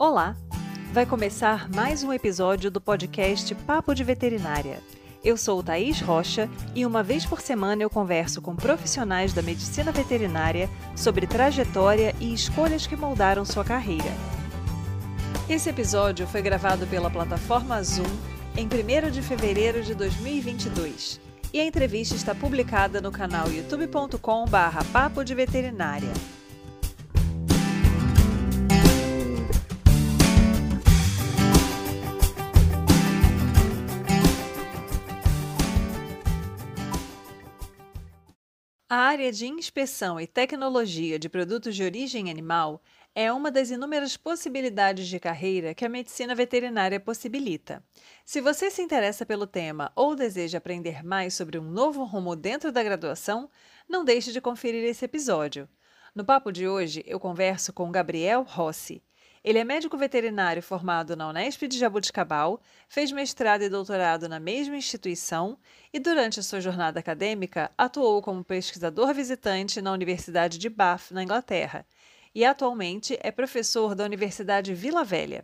Olá! Vai começar mais um episódio do podcast Papo de Veterinária. Eu sou Thaís Rocha e uma vez por semana eu converso com profissionais da medicina veterinária sobre trajetória e escolhas que moldaram sua carreira. Esse episódio foi gravado pela plataforma Zoom em 1 de fevereiro de 2022 e a entrevista está publicada no canal youtube.com/papo de veterinária. A área de inspeção e tecnologia de produtos de origem animal é uma das inúmeras possibilidades de carreira que a medicina veterinária possibilita. Se você se interessa pelo tema ou deseja aprender mais sobre um novo rumo dentro da graduação, não deixe de conferir esse episódio. No papo de hoje, eu converso com Gabriel Rossi. Ele é médico veterinário formado na Unesp de Jabuticabal, fez mestrado e doutorado na mesma instituição e, durante a sua jornada acadêmica, atuou como pesquisador visitante na Universidade de Bath, na Inglaterra, e atualmente é professor da Universidade Vila Velha.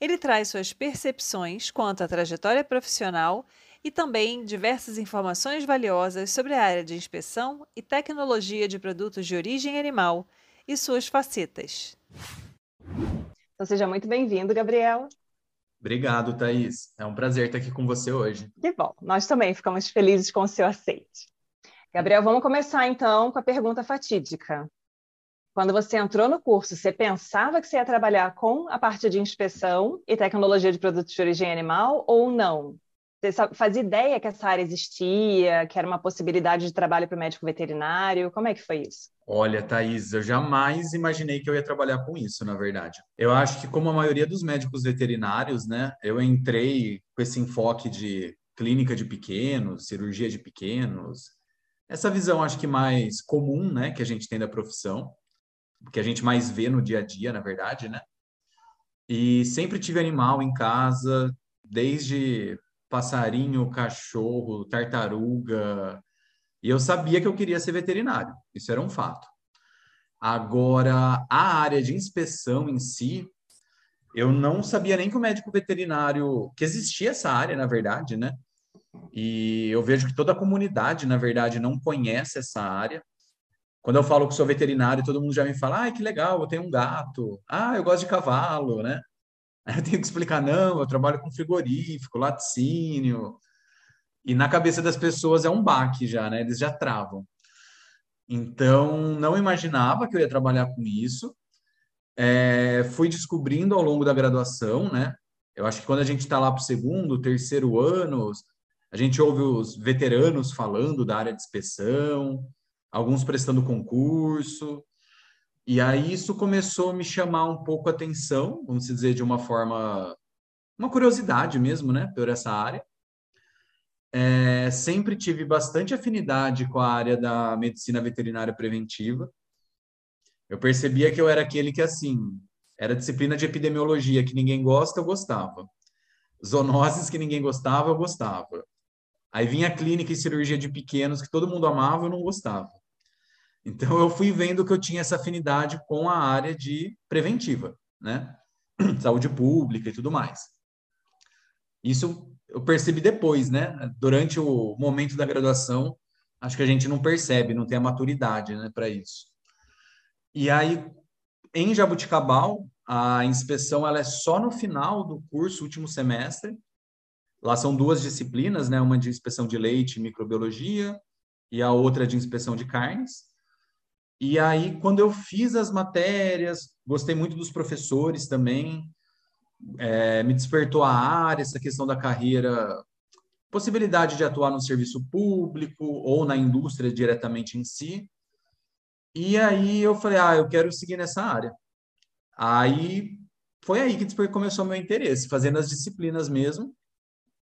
Ele traz suas percepções quanto à trajetória profissional e também diversas informações valiosas sobre a área de inspeção e tecnologia de produtos de origem animal e suas facetas. Então, seja muito bem-vindo, Gabriel. Obrigado, Thaís. É um prazer estar aqui com você hoje. Que bom. Nós também ficamos felizes com o seu aceite. Gabriel, vamos começar então com a pergunta fatídica. Quando você entrou no curso, você pensava que você ia trabalhar com a parte de inspeção e tecnologia de produtos de origem animal ou não? Você fazia ideia que essa área existia, que era uma possibilidade de trabalho para o médico veterinário? Como é que foi isso? Olha, Thaís, eu jamais imaginei que eu ia trabalhar com isso, na verdade. Eu acho que, como a maioria dos médicos veterinários, né, eu entrei com esse enfoque de clínica de pequenos, cirurgia de pequenos, essa visão acho que mais comum, né, que a gente tem da profissão, que a gente mais vê no dia a dia, na verdade, né? E sempre tive animal em casa, desde passarinho, cachorro, tartaruga. E eu sabia que eu queria ser veterinário, isso era um fato. Agora, a área de inspeção em si, eu não sabia nem que o médico veterinário, que existia essa área, na verdade, né? E eu vejo que toda a comunidade, na verdade, não conhece essa área. Quando eu falo que sou veterinário, todo mundo já me fala: ah, que legal, eu tenho um gato. Ah, eu gosto de cavalo, né? Aí eu tenho que explicar, não, eu trabalho com frigorífico, laticínio. E na cabeça das pessoas é um baque já, né? Eles já travam. Então, não imaginava que eu ia trabalhar com isso. É, fui descobrindo ao longo da graduação, né? Eu acho que quando a gente está lá para o segundo, terceiro ano, a gente ouve os veteranos falando da área de inspeção, alguns prestando concurso, e aí isso começou a me chamar um pouco a atenção, vamos dizer, de uma forma, uma curiosidade mesmo, né, por essa área. É, sempre tive bastante afinidade com a área da medicina veterinária preventiva. Eu percebia que eu era aquele que, assim, era disciplina de epidemiologia que ninguém gosta, eu gostava. Zoonoses que ninguém gostava, eu gostava. Aí vinha clínica e cirurgia de pequenos que todo mundo amava, eu não gostava. Então eu fui vendo que eu tinha essa afinidade com a área de preventiva, né? Saúde pública e tudo mais. Isso eu percebi depois, né? Durante o momento da graduação, acho que a gente não percebe, não tem a maturidade, né, para isso. E aí, em Jabuticabal, a inspeção ela é só no final do curso, último semestre. Lá são duas disciplinas, né? Uma de inspeção de leite e microbiologia e a outra de inspeção de carnes. E aí, quando eu fiz as matérias, gostei muito dos professores também, é, me despertou a área, essa questão da carreira, possibilidade de atuar no serviço público ou na indústria diretamente em si. E aí eu falei, ah, eu quero seguir nessa área. Aí foi aí que começou meu interesse, fazendo as disciplinas mesmo.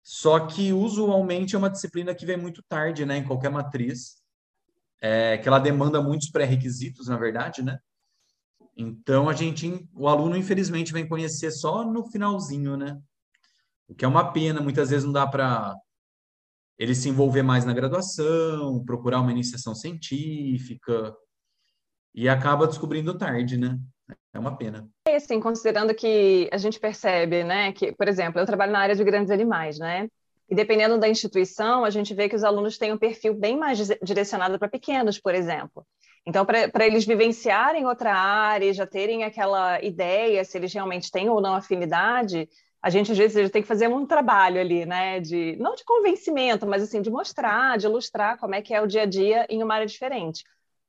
Só que usualmente é uma disciplina que vem muito tarde, né, em qualquer matriz é, que ela demanda muitos pré-requisitos, na verdade, né? Então a gente, o aluno infelizmente vem conhecer só no finalzinho, né? O que é uma pena, muitas vezes não dá para ele se envolver mais na graduação, procurar uma iniciação científica e acaba descobrindo tarde, né? É uma pena. assim, considerando que a gente percebe, né, que, por exemplo, eu trabalho na área de grandes animais, né? E dependendo da instituição, a gente vê que os alunos têm um perfil bem mais direcionado para pequenos, por exemplo. Então, para eles vivenciarem outra área, já terem aquela ideia se eles realmente têm ou não afinidade, a gente às vezes tem que fazer um trabalho ali, né? De não de convencimento, mas assim de mostrar, de ilustrar como é que é o dia a dia em uma área diferente.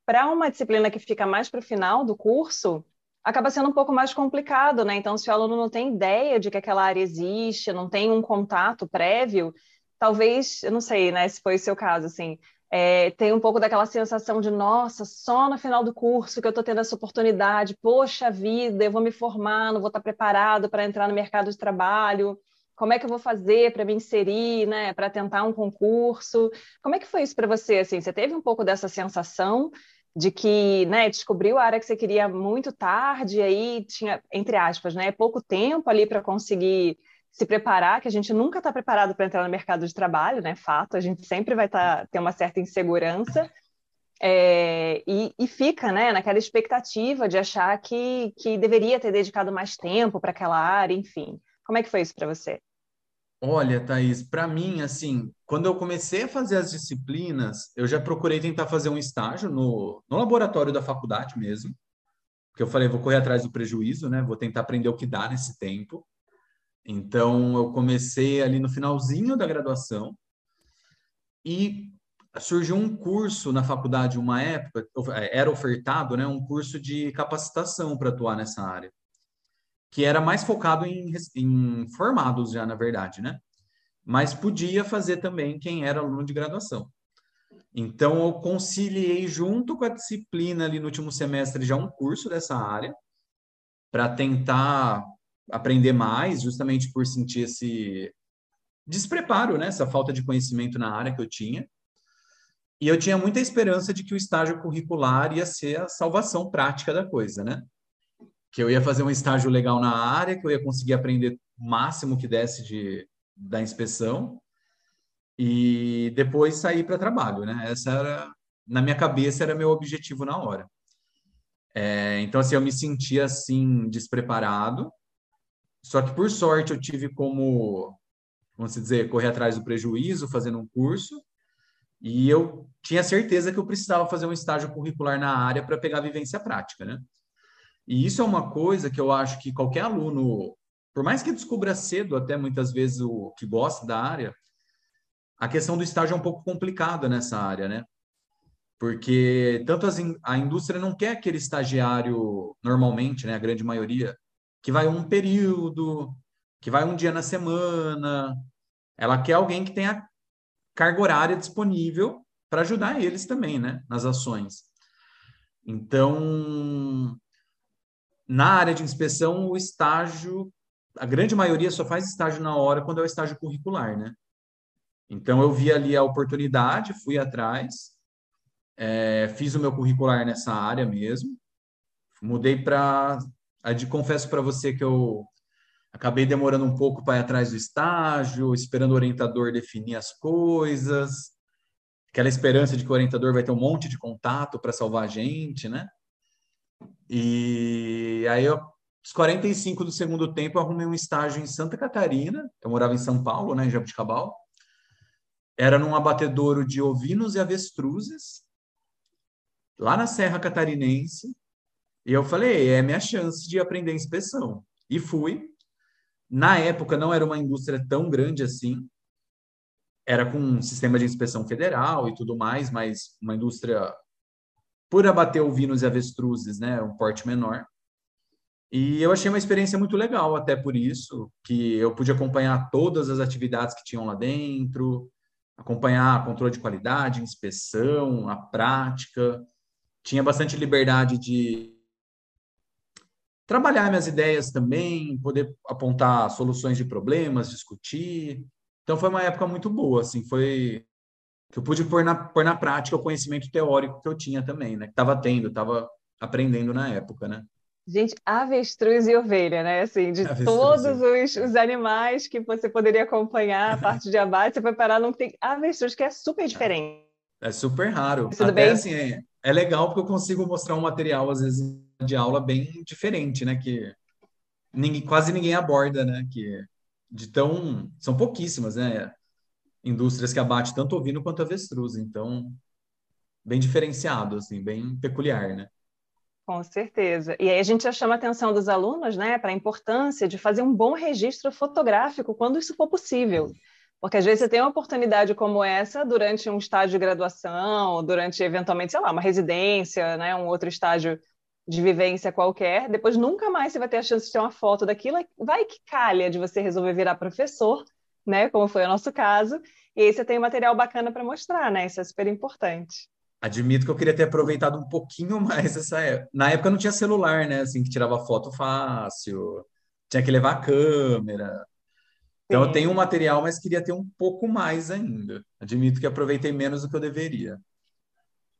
Para uma disciplina que fica mais para o final do curso, acaba sendo um pouco mais complicado, né? Então, se o aluno não tem ideia de que aquela área existe, não tem um contato prévio, talvez, eu não sei, né? Se foi o seu caso, assim, é, tem um pouco daquela sensação de, nossa, só no final do curso que eu estou tendo essa oportunidade, poxa vida, eu vou me formar, não vou estar preparado para entrar no mercado de trabalho, como é que eu vou fazer para me inserir, né, para tentar um concurso? Como é que foi isso para você? Assim, você teve um pouco dessa sensação de que, né, descobriu a área que você queria muito tarde, aí tinha, entre aspas, né, pouco tempo ali para conseguir se preparar, que a gente nunca está preparado para entrar no mercado de trabalho, né? Fato, a gente sempre vai tá, ter uma certa insegurança. É, e, e, fica né, naquela expectativa de achar que, que deveria ter dedicado mais tempo para aquela área, enfim. Como é que foi isso para você? Olha, Thaís, para mim, assim, quando eu comecei a fazer as disciplinas, eu já procurei tentar fazer um estágio no, no laboratório da faculdade mesmo, porque eu falei, vou correr atrás do prejuízo, né? Vou tentar aprender o que dá nesse tempo. Então, eu comecei ali no finalzinho da graduação e surgiu um curso na faculdade, uma época, era ofertado, né, um curso de capacitação para atuar nessa área, que era mais focado em, em formados já, na verdade, né? Mas podia fazer também quem era aluno de graduação. Então, eu conciliei junto com a disciplina ali no último semestre já um curso dessa área, para tentar aprender mais, justamente por sentir esse despreparo, né? Essa falta de conhecimento na área que eu tinha. E eu tinha muita esperança de que o estágio curricular ia ser a salvação prática da coisa, né? Que eu ia fazer um estágio legal na área, que eu ia conseguir aprender o máximo que desse de, da inspeção e depois sair para trabalho, né? Essa era, na minha cabeça, era meu objetivo na hora. É, então, assim, eu me sentia, assim, despreparado, só que, por sorte, eu tive como, vamos dizer, correr atrás do prejuízo, fazendo um curso, e eu tinha certeza que eu precisava fazer um estágio curricular na área para pegar vivência prática, né? E isso é uma coisa que eu acho que qualquer aluno, por mais que descubra cedo, até muitas vezes o que gosta da área, a questão do estágio é um pouco complicada nessa área, né? Porque tanto as, a indústria não quer aquele estagiário normalmente, né? A grande maioria que vai um período, que vai um dia na semana. Ela quer alguém que tenha carga horária disponível para ajudar eles também, né, nas ações. Então, na área de inspeção, o estágio, a grande maioria só faz estágio na hora quando é o estágio curricular, né? Então, eu vi ali a oportunidade, fui atrás, é, fiz o meu curricular nessa área mesmo, mudei para confesso para você que eu acabei demorando um pouco para ir atrás do estágio, esperando o orientador definir as coisas, aquela esperança de que o orientador vai ter um monte de contato para salvar a gente, né? E aí, eu, aos 45 do segundo tempo, arrumei um estágio em Santa Catarina, eu morava em São Paulo, né, em Jabuticabal, era num abatedouro de ovinos e avestruzes, lá na Serra Catarinense, e eu falei, é minha chance de aprender inspeção. E fui. Na época não era uma indústria tão grande assim. Era com um sistema de inspeção federal e tudo mais, mas uma indústria por abater ovinos e avestruzes, né, um porte menor. E eu achei uma experiência muito legal, até por isso, que eu pude acompanhar todas as atividades que tinham lá dentro, acompanhar controle de qualidade, inspeção, a prática. Tinha bastante liberdade de trabalhar minhas ideias também, poder apontar soluções de problemas, discutir. Então foi uma época muito boa, assim, foi que eu pude pôr na, pôr na prática o conhecimento teórico que eu tinha também, né? Que estava tendo, estava aprendendo na época, né? Gente, avestruz e ovelha, né? Assim, de avestruz, todos os, os, animais que você poderia acompanhar a parte de abate, você foi parar num tem avestruz, que é super diferente. É super raro. Tudo Até bem? assim, é, é legal porque eu consigo mostrar um material, às vezes, de aula bem diferente, né? Que ninguém, quase ninguém aborda, né? Que de tão são pouquíssimas, né? Indústrias que abatem tanto ovino quanto avestruz, então bem diferenciado, assim, bem peculiar, né? Com certeza. E aí a gente já chama a atenção dos alunos, né, para a importância de fazer um bom registro fotográfico quando isso for possível. Porque às vezes você tem uma oportunidade como essa durante um estágio de graduação, durante eventualmente, sei lá, uma residência, né, um outro estágio de vivência qualquer, depois nunca mais você vai ter a chance de ter uma foto daquilo, vai que calha de você resolver virar professor, né, como foi o nosso caso, e aí você tem um material bacana para mostrar, né? Isso é super importante. Admito que eu queria ter aproveitado um pouquinho mais essa época. Na época não tinha celular, né? Assim, que tirava foto fácil, tinha que levar a câmera. Então Sim. eu tenho um material, mas queria ter um pouco mais ainda. Admito que aproveitei menos do que eu deveria.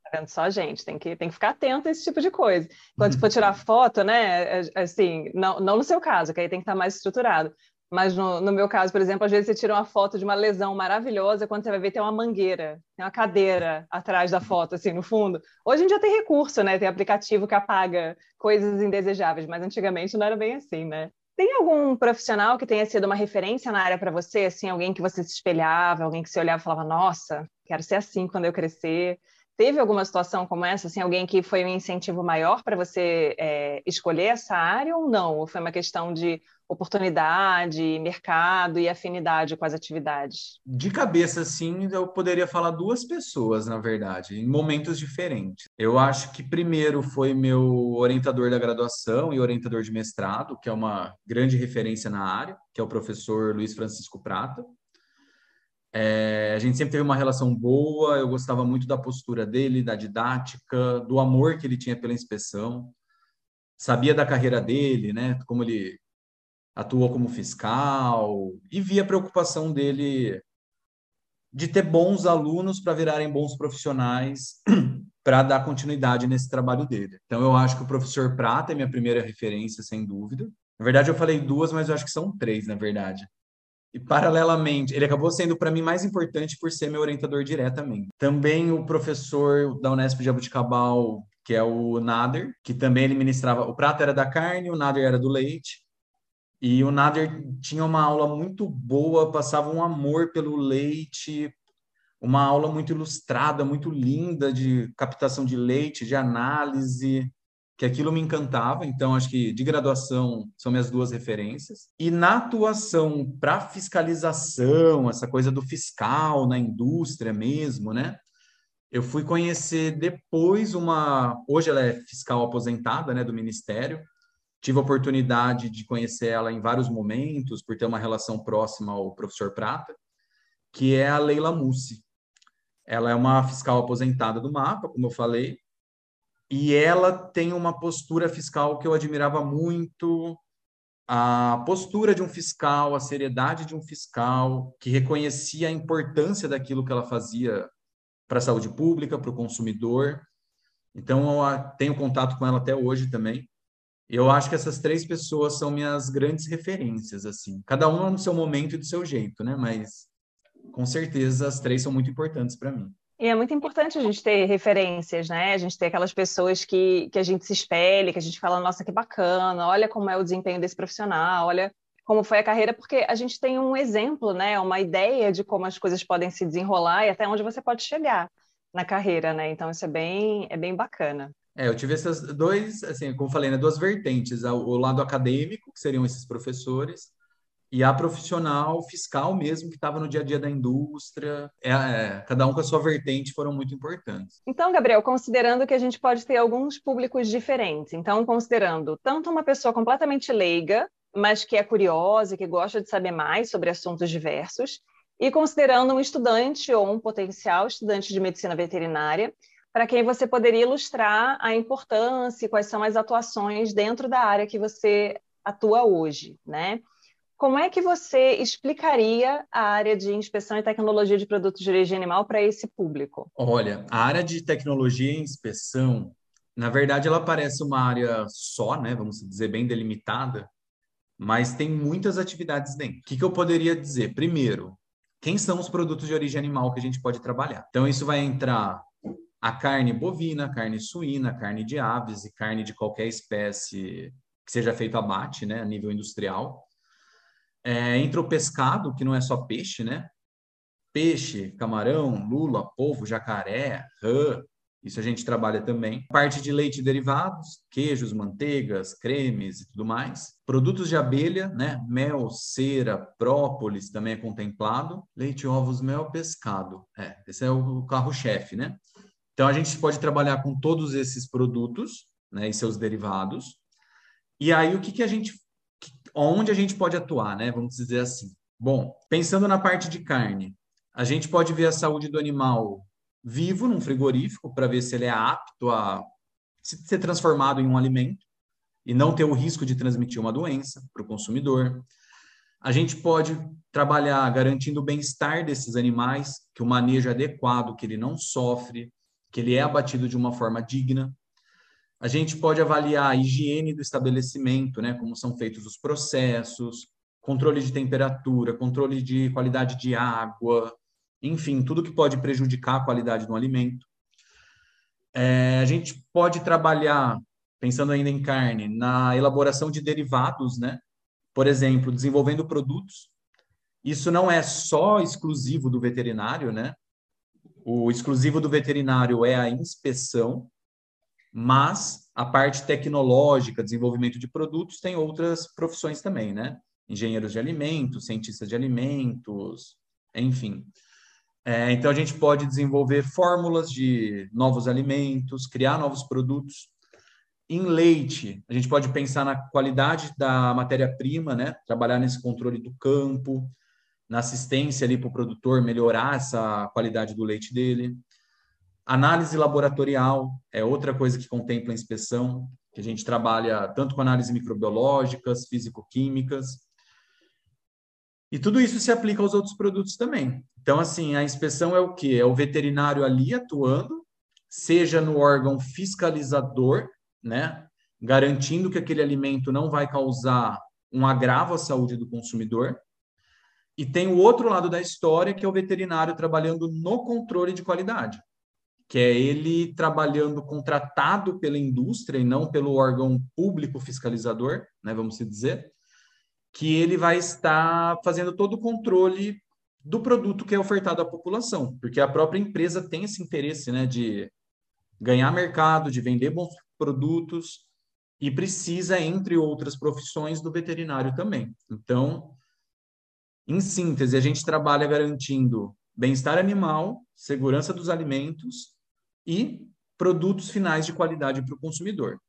Tá vendo só, gente? Tem que, tem que ficar atento a esse tipo de coisa. Quando for tirar foto, né? É, assim, não, não no seu caso, que aí tem que estar mais estruturado. Mas no, no, meu caso, por exemplo, às vezes você tira uma foto de uma lesão maravilhosa, quando você vai ver tem uma mangueira, tem uma cadeira atrás da foto, assim, no fundo. Hoje em dia tem recurso, né? Tem aplicativo que apaga coisas indesejáveis, mas antigamente não era bem assim, né? Tem algum profissional que tenha sido uma referência na área para você, assim, alguém que você se espelhava, alguém que você olhava e falava, nossa, quero ser assim quando eu crescer? Teve alguma situação como essa, assim, alguém que foi um incentivo maior para você é, escolher essa área ou não? Ou foi uma questão de oportunidade, mercado e afinidade com as atividades? De cabeça, sim, eu poderia falar duas pessoas, na verdade, em momentos diferentes. Eu acho que primeiro foi meu orientador da graduação e orientador de mestrado, que é uma grande referência na área, que é o professor Luiz Francisco Prata. É, a gente sempre teve uma relação boa, eu gostava muito da postura dele, da didática, do amor que ele tinha pela inspeção. Sabia da carreira dele, né? Como ele atuou como fiscal e via a preocupação dele de ter bons alunos para virarem bons profissionais para dar continuidade nesse trabalho dele. Então eu acho que o professor Prata é minha primeira referência, sem dúvida. Na verdade eu falei duas, mas eu acho que são três, na verdade. E paralelamente, ele acabou sendo para mim mais importante por ser meu orientador diretamente. Também o professor da Unesp de Jabuticabal, que é o Nader, que também ele ministrava, o Prata era da carne, o Nader era do leite. E o Nader tinha uma aula muito boa, passava um amor pelo leite, uma aula muito ilustrada, muito linda de captação de leite, de análise, que aquilo me encantava. Então, acho que de graduação são minhas duas referências. E na atuação para fiscalização, essa coisa do fiscal na indústria mesmo, né? Eu fui conhecer depois uma. Hoje ela é fiscal aposentada, né, do Ministério Tive a oportunidade de conhecer ela em vários momentos, por ter uma relação próxima ao professor Prata, que é a Leila Mussi. Ela é uma fiscal aposentada do MAPA, como eu falei, e ela tem uma postura fiscal que eu admirava muito, a postura de um fiscal, a seriedade de um fiscal, que reconhecia a importância daquilo que ela fazia para a saúde pública, para o consumidor. Então, eu tenho contato com ela até hoje também. Eu acho que essas três pessoas são minhas grandes referências, assim. Cada uma no seu momento e do seu jeito, né? Mas com certeza as três são muito importantes para mim. E é muito importante a gente ter referências, né? A gente ter aquelas pessoas que, que a gente se espelha, que a gente fala, nossa, que bacana, olha como é o desempenho desse profissional, olha como foi a carreira, porque a gente tem um exemplo, né? Uma ideia de como as coisas podem se desenrolar e até onde você pode chegar na carreira, né? Então isso é bem, é bem bacana. É, eu tive essas dois, assim, como falei, né, duas vertentes, o lado acadêmico, que seriam esses professores, e a profissional fiscal mesmo, que estava no dia a dia da indústria. É, é, cada um com a sua vertente foram muito importantes. Então, Gabriel, considerando que a gente pode ter alguns públicos diferentes, então, considerando tanto uma pessoa completamente leiga, mas que é curiosa que gosta de saber mais sobre assuntos diversos, e considerando um estudante ou um potencial estudante de medicina veterinária, para quem você poderia ilustrar a importância e quais são as atuações dentro da área que você atua hoje, né? Como é que você explicaria a área de inspeção e tecnologia de produtos de origem animal para esse público? Olha, a área de tecnologia e inspeção, na verdade, ela parece uma área só, né? Vamos dizer, bem delimitada, mas tem muitas atividades dentro. O que, que eu poderia dizer? Primeiro, quem são os produtos de origem animal que a gente pode trabalhar? Então, isso vai entrar a carne bovina, carne suína, carne de aves e carne de qualquer espécie que seja feito abate, né, a nível industrial. É, entra o pescado, que não é só peixe, né? Peixe, camarão, lula, polvo, jacaré, rã, isso a gente trabalha também. Parte de leite e derivados, queijos, manteigas, cremes e tudo mais. Produtos de abelha, né? Mel, cera, própolis também é contemplado. Leite, ovos, mel, pescado. É, esse é o carro-chefe, né? Então a gente pode trabalhar com todos esses produtos, né, e seus derivados. E aí o que que a gente onde a gente pode atuar, né? Vamos dizer assim. Bom, pensando na parte de carne, a gente pode ver a saúde do animal vivo num frigorífico para ver se ele é apto a ser transformado em um alimento e não ter o risco de transmitir uma doença para o consumidor. A gente pode trabalhar garantindo o bem-estar desses animais, que o manejo é adequado, que ele não sofre, que ele é abatido de uma forma digna. A gente pode avaliar a higiene do estabelecimento, né, como são feitos os processos, controle de temperatura, controle de qualidade de água, enfim, tudo que pode prejudicar a qualidade do alimento. É, a gente pode trabalhar, pensando ainda em carne, na elaboração de derivados, né? Por exemplo, desenvolvendo produtos. Isso não é só exclusivo do veterinário, né? O exclusivo do veterinário é a inspeção, mas a parte tecnológica, desenvolvimento de produtos, tem outras profissões também, né? Engenheiros de alimentos, cientistas de alimentos, enfim. É, então, a gente pode desenvolver fórmulas de novos alimentos, criar novos produtos. Em leite, a gente pode pensar na qualidade da matéria-prima, né? trabalhar nesse controle do campo, na assistência ali para o produtor melhorar essa qualidade do leite dele. Análise laboratorial é outra coisa que contempla a inspeção, que a gente trabalha tanto com análise microbiológicas, físico-químicas, e tudo isso se aplica aos outros produtos também. Então, assim, a inspeção é o quê? É o veterinário ali atuando, seja no órgão fiscalizador, né? Garantindo que aquele alimento não vai causar um agravo à saúde do consumidor. E tem o outro lado da história, que é o veterinário trabalhando no controle de qualidade, que é ele trabalhando contratado pela indústria e não pelo órgão público fiscalizador, né, vamos dizer, que ele vai estar fazendo todo o controle do produto que é ofertado à população, porque a própria empresa tem esse interesse né, de ganhar mercado, de vender bons produtos e precisa, entre outras profissões, do veterinário também. Então, em síntese, a gente trabalha garantindo bem-estar animal, segurança dos alimentos e produtos finais de qualidade para o consumidor.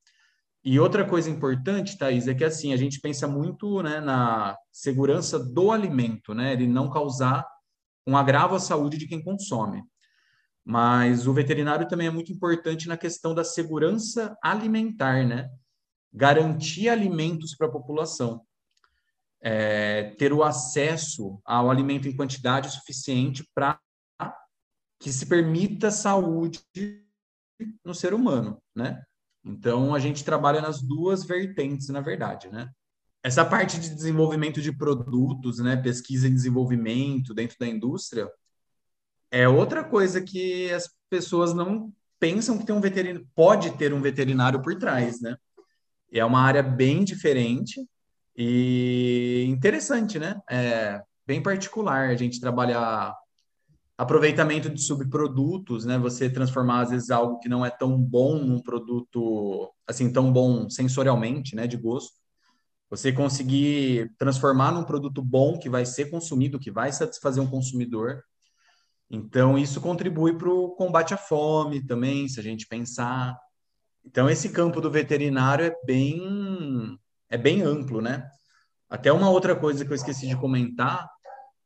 E outra coisa importante, Thaís, é que assim, a gente pensa muito né, na segurança do alimento, né? Ele não causar um agravo à saúde de quem consome. Mas o veterinário também é muito importante na questão da segurança alimentar, né? Garantir alimentos para a população. É, ter o acesso ao alimento em quantidade suficiente para que se permita saúde no ser humano, né? Então, a gente trabalha nas duas vertentes, na verdade, né? Essa parte de desenvolvimento de produtos, né, pesquisa e desenvolvimento dentro da indústria, é outra coisa que as pessoas não pensam que tem um veterinário, pode ter um veterinário por trás, né? É uma área bem diferente e interessante, né? É bem particular a gente trabalhar aproveitamento de subprodutos, né? Você transformar às vezes algo que não é tão bom num produto assim tão bom sensorialmente, né, de gosto. Você conseguir transformar num produto bom que vai ser consumido, que vai satisfazer um consumidor. Então isso contribui para o combate à fome também, se a gente pensar. Então esse campo do veterinário é bem é bem amplo, né? Até uma outra coisa que eu esqueci de comentar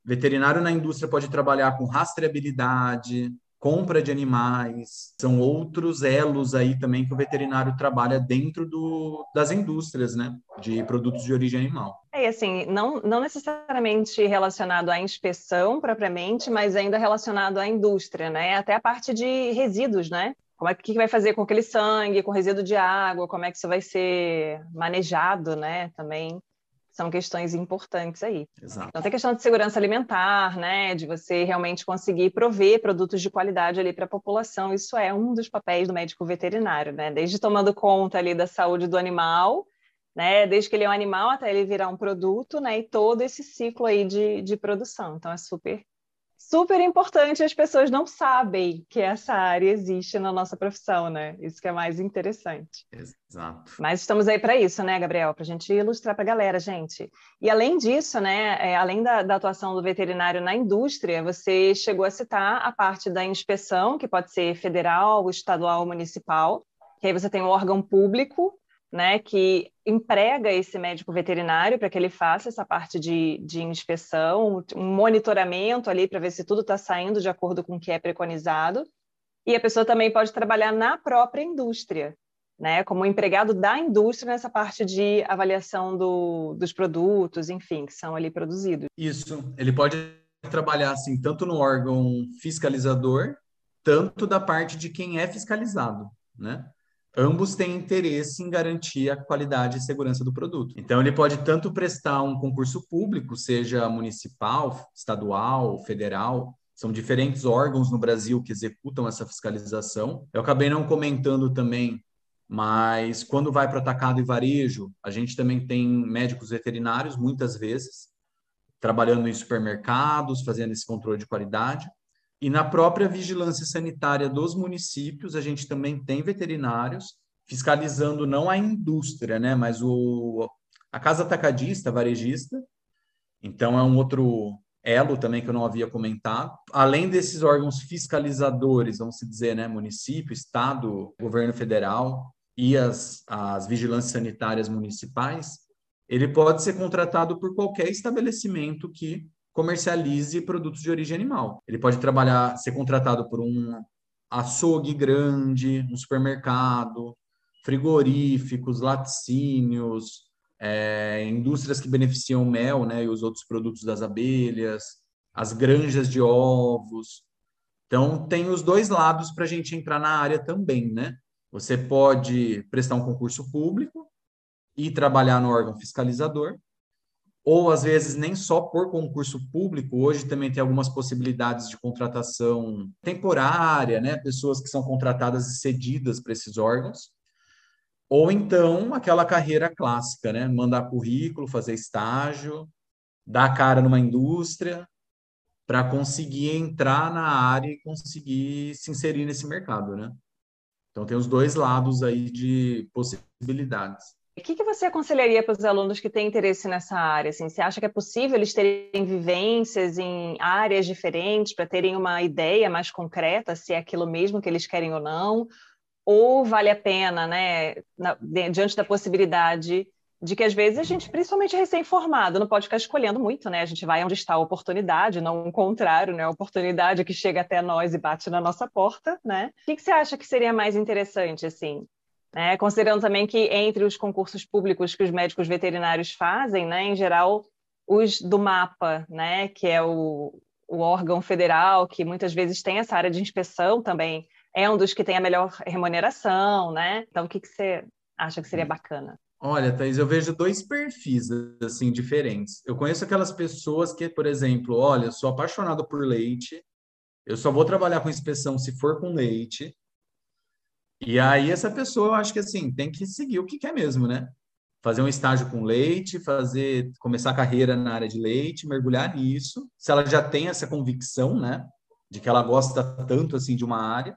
Veterinário na indústria pode trabalhar com rastreabilidade, compra de animais, são outros elos aí também que o veterinário trabalha dentro do, das indústrias, né, de produtos de origem animal. É, assim, não, não necessariamente relacionado à inspeção propriamente, mas ainda relacionado à indústria, né, até a parte de resíduos, né, como é que vai fazer com aquele sangue, com resíduo de água, como é que isso vai ser manejado, né, também são questões importantes aí. Exato. Então tem questão de segurança alimentar, né, de você realmente conseguir prover produtos de qualidade ali para a população. Isso é um dos papéis do médico veterinário, né, desde tomando conta ali da saúde do animal né? Desde que ele é um animal até ele virar um produto, né? E todo esse ciclo aí de, de produção. Então é super super importante, as pessoas não sabem que essa área existe na nossa profissão, né? Isso que é mais interessante. Exato. Mas estamos aí para isso, né, Gabriel? Para a gente ilustrar para a galera, gente. E além disso, né, é, além da, da, atuação do veterinário na indústria, você chegou a citar a parte da inspeção, que pode ser federal, estadual, municipal, que aí você tem um órgão público né, que emprega esse médico veterinário para que ele faça essa parte de, de inspeção, um monitoramento ali para ver se tudo está saindo de acordo com o que é preconizado. E a pessoa também pode trabalhar na própria indústria, né, como empregado da indústria nessa parte de avaliação do, dos produtos, enfim, que são ali produzidos. Isso, ele pode trabalhar assim tanto no órgão fiscalizador, tanto da parte de quem é fiscalizado, né? Ambos têm interesse em garantir a qualidade e segurança do produto. Então, ele pode tanto prestar um concurso público, seja municipal, estadual, federal, são diferentes órgãos no Brasil que executam essa fiscalização. Eu acabei não comentando também, mas quando vai para atacado e varejo, a gente também tem médicos veterinários, muitas vezes, trabalhando em supermercados, fazendo esse controle de qualidade. E na própria vigilância sanitária dos municípios, a gente também tem veterinários fiscalizando não a indústria, né, mas o, a casa atacadista, varejista. Então, é um outro elo também que eu não havia comentado. Além desses órgãos fiscalizadores, vamos dizer, né, município, estado, governo federal e as, as vigilâncias sanitárias municipais, ele pode ser contratado por qualquer estabelecimento que comercialize produtos de origem animal. Ele pode trabalhar, ser contratado por um açougue grande, um supermercado, frigoríficos, laticínios, é, indústrias que beneficiam mel né, e os outros produtos das abelhas, as granjas de ovos. Então, tem os dois lados para a gente entrar na área também, né? Você pode prestar um concurso público e trabalhar no órgão fiscalizador, ou às vezes nem só por concurso público, hoje também tem algumas possibilidades de contratação temporária, né? Pessoas que são contratadas e cedidas para esses órgãos. Ou então aquela carreira clássica, né? Mandar currículo, fazer estágio, dar cara numa indústria para conseguir entrar na área e conseguir se inserir nesse mercado, né? Então tem os dois lados aí de possibilidades. O que, que você aconselharia para os alunos que têm interesse nessa área? Assim, você acha que é possível eles terem vivências em áreas diferentes para terem uma ideia mais concreta se é aquilo mesmo que eles querem ou não? Ou vale a pena, né, na, diante da possibilidade de que às vezes a gente, principalmente recém-formado, não pode ficar escolhendo muito, né? A gente vai onde está a oportunidade, não o contrário, né? A oportunidade que chega até nós e bate na nossa porta, né? O que, que você acha que seria mais interessante, assim? Né? Considerando também que entre os concursos públicos que os médicos veterinários fazem, né, em geral, os do MAPA, né, que é o, o órgão federal que muitas vezes tem essa área de inspeção também, é um dos que tem a melhor remuneração, né? Então, o que, que você acha que seria bacana? Olha, Thaís, eu vejo dois perfis assim diferentes. Eu conheço aquelas pessoas que, por exemplo, olha, eu sou apaixonado por leite, eu só vou trabalhar com inspeção se for com leite, e aí essa pessoa, eu acho que assim, tem que seguir o que quer mesmo, né? Fazer um estágio com leite, fazer, começar a carreira na área de leite, mergulhar nisso. Se ela já tem essa convicção, né, de que ela gosta tanto assim de uma área,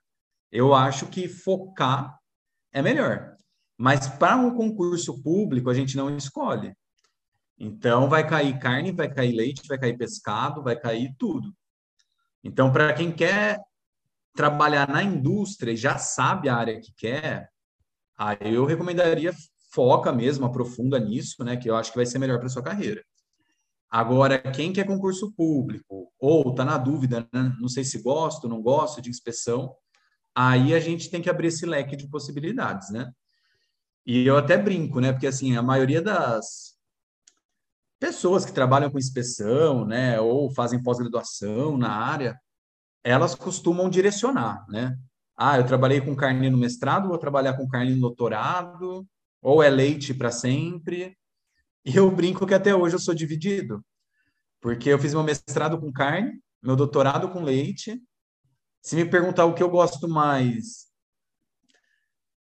eu acho que focar é melhor. Mas para um concurso público, a gente não escolhe. Então, vai cair carne, vai cair leite, vai cair pescado, vai cair tudo. Então, para quem quer trabalhar na indústria e já sabe a área que quer, aí eu recomendaria foca mesmo, aprofunda nisso, né, que eu acho que vai ser melhor para sua carreira. Agora, quem quer concurso público ou está na dúvida, né, não sei se gosto, não gosto de inspeção, aí a gente tem que abrir esse leque de possibilidades, né? E eu até brinco, né? Porque assim, a maioria das pessoas que trabalham com inspeção, né, ou fazem pós-graduação na área, elas costumam direcionar, né? Ah, eu trabalhei com carne no mestrado, vou trabalhar com carne no doutorado, ou é leite para sempre. E eu brinco que até hoje eu sou dividido, porque eu fiz meu mestrado com carne, meu doutorado com leite. Se me perguntar o que eu gosto mais,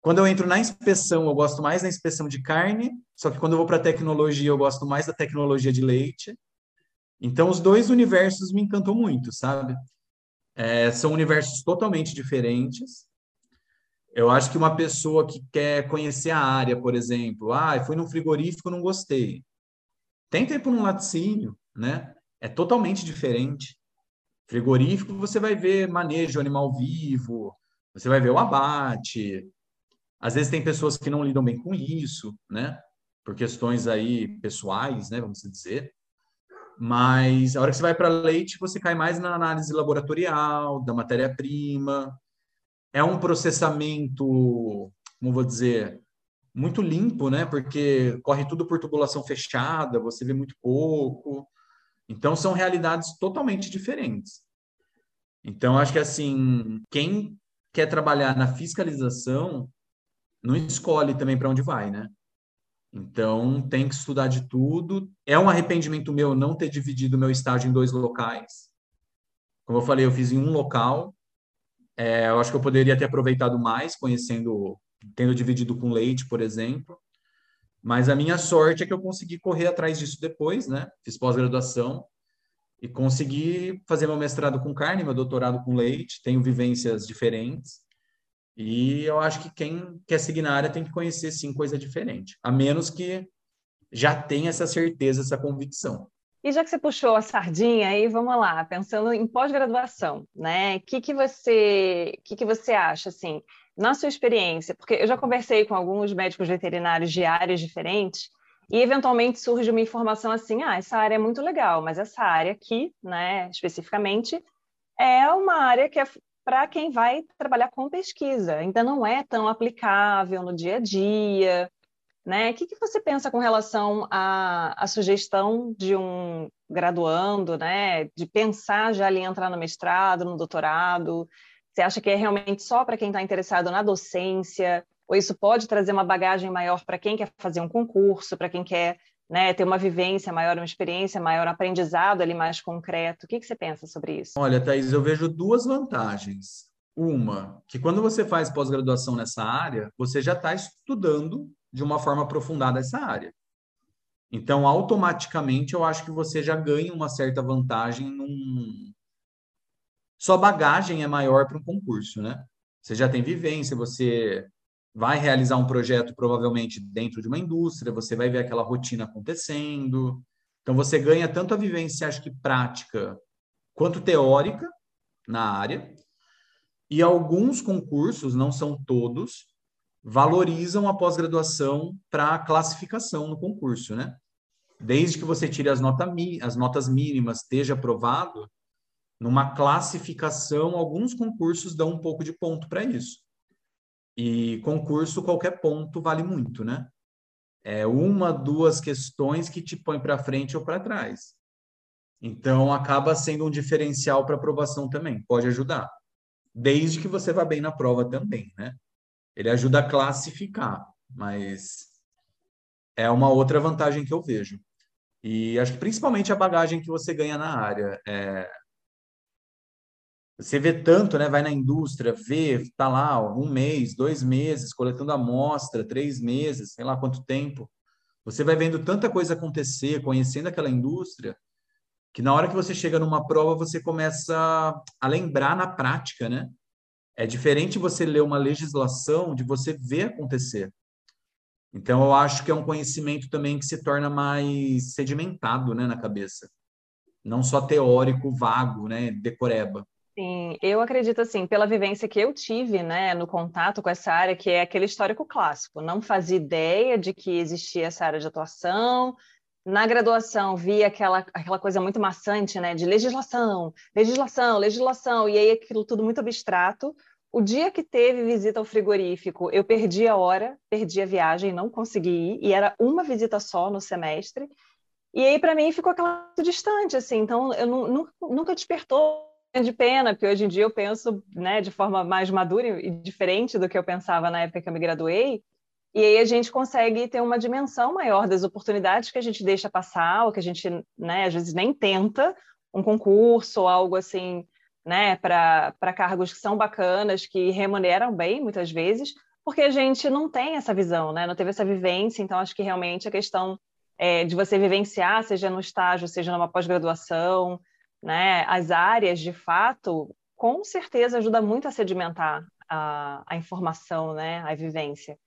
quando eu entro na inspeção, eu gosto mais da inspeção de carne, só que quando eu vou para tecnologia, eu gosto mais da tecnologia de leite. Então, os dois universos me encantam muito, sabe? É, são universos totalmente diferentes. Eu acho que uma pessoa que quer conhecer a área, por exemplo, ah, fui num frigorífico, não gostei. Tenta ir para um laticínio, né? É totalmente diferente. Frigorífico, você vai ver manejo animal vivo, você vai ver o abate. Às vezes tem pessoas que não lidam bem com isso, né? Por questões aí pessoais, né? Vamos dizer. Mas a hora que você vai para leite, você cai mais na análise laboratorial, da matéria-prima. É um processamento, como vou dizer, muito limpo, né? Porque corre tudo por tubulação fechada, você vê muito pouco. Então são realidades totalmente diferentes. Então acho que assim, quem quer trabalhar na fiscalização não escolhe também para onde vai, né? Então, tem que estudar de tudo. É um arrependimento meu não ter dividido meu estágio em dois locais. Como eu falei, eu fiz em um local. É, eu acho que eu poderia ter aproveitado mais, conhecendo, tendo dividido com leite, por exemplo. Mas a minha sorte é que eu consegui correr atrás disso depois, né? Fiz pós-graduação e consegui fazer meu mestrado com carne, meu doutorado com leite. Tenho vivências diferentes. E eu acho que quem quer seguir na área tem que conhecer sim coisa diferente, a menos que já tenha essa certeza, essa convicção. E já que você puxou a sardinha aí, vamos lá, pensando em pós-graduação, né? O que, que você, que, que você acha assim, na sua experiência? Porque eu já conversei com alguns médicos veterinários de áreas diferentes e eventualmente surge uma informação assim, ah, essa área é muito legal, mas essa área aqui, né, especificamente, é uma área que é para quem vai trabalhar com pesquisa. Ainda não é tão aplicável no dia a dia. Né? O que, que você pensa com relação à, à sugestão de um graduando, né? de pensar já ali entrar no mestrado, no doutorado? Você acha que é realmente só para quem está interessado na docência? Ou isso pode trazer uma bagagem maior para quem quer fazer um concurso, para quem quer né, ter uma vivência maior, uma experiência maior, um aprendizado ali mais concreto. O que, que você pensa sobre isso? Olha, Thaís, eu vejo duas vantagens. Uma, que quando você faz pós-graduação nessa área, você já está estudando de uma forma aprofundada essa área. Então, automaticamente, eu acho que você já ganha uma certa vantagem num. Sua bagagem é maior para um concurso, né? Você já tem vivência, você vai realizar um projeto provavelmente dentro de uma indústria, você vai ver aquela rotina acontecendo. Então você ganha tanto a vivência, acho que prática, quanto teórica na área. E alguns concursos, não são todos, valorizam a pós-graduação para classificação no concurso, né? Desde que você tire as, nota, as notas mínimas, esteja aprovado, numa classificação, alguns concursos dão um pouco de ponto para isso. E concurso, qualquer ponto vale muito, né? É uma, duas questões que te põe para frente ou para trás. Então, acaba sendo um diferencial para aprovação também, pode ajudar. Desde que você vá bem na prova também, né? Ele ajuda a classificar, mas é uma outra vantagem que eu vejo. E acho que principalmente a bagagem que você ganha na área. É, você vê tanto, né? Vai na indústria, vê, tá lá um mês, dois meses, coletando amostra, três meses, sei lá quanto tempo. Você vai vendo tanta coisa acontecer, conhecendo aquela indústria, que na hora que você chega numa prova, você começa a lembrar na prática, né? É diferente você ler uma legislação de você ver acontecer. Então, eu acho que é um conhecimento também que se torna mais sedimentado né, na cabeça. Não só teórico, vago, né, decoreba. Sim, eu acredito assim, pela vivência que eu tive, né, no contato com essa área, que é aquele histórico clássico. Não fazia ideia de que existia essa área de atuação. Na graduação, vi aquela, aquela coisa muito maçante, né, de legislação, legislação, legislação, e aí aquilo tudo muito abstrato. O dia que teve visita ao frigorífico, eu perdi a hora, perdi a viagem, não consegui ir, e era uma visita só no semestre. E aí, para mim, ficou aquela distante, assim, então eu não, nunca despertou de pena, porque hoje em dia eu penso né, de forma mais madura e diferente do que eu pensava na época que eu me graduei. E aí a gente consegue ter uma dimensão maior das oportunidades que a gente deixa passar, ou que a gente, né, às vezes nem tenta um concurso ou algo assim, né, para cargos que são bacanas, que remuneram bem muitas vezes, porque a gente não tem essa visão, né? Não teve essa vivência, então acho que realmente a questão é, de você vivenciar, seja no estágio, seja numa pós-graduação, né? As áreas, de fato, com certeza ajuda muito a sedimentar a, a informação, né? A vivência.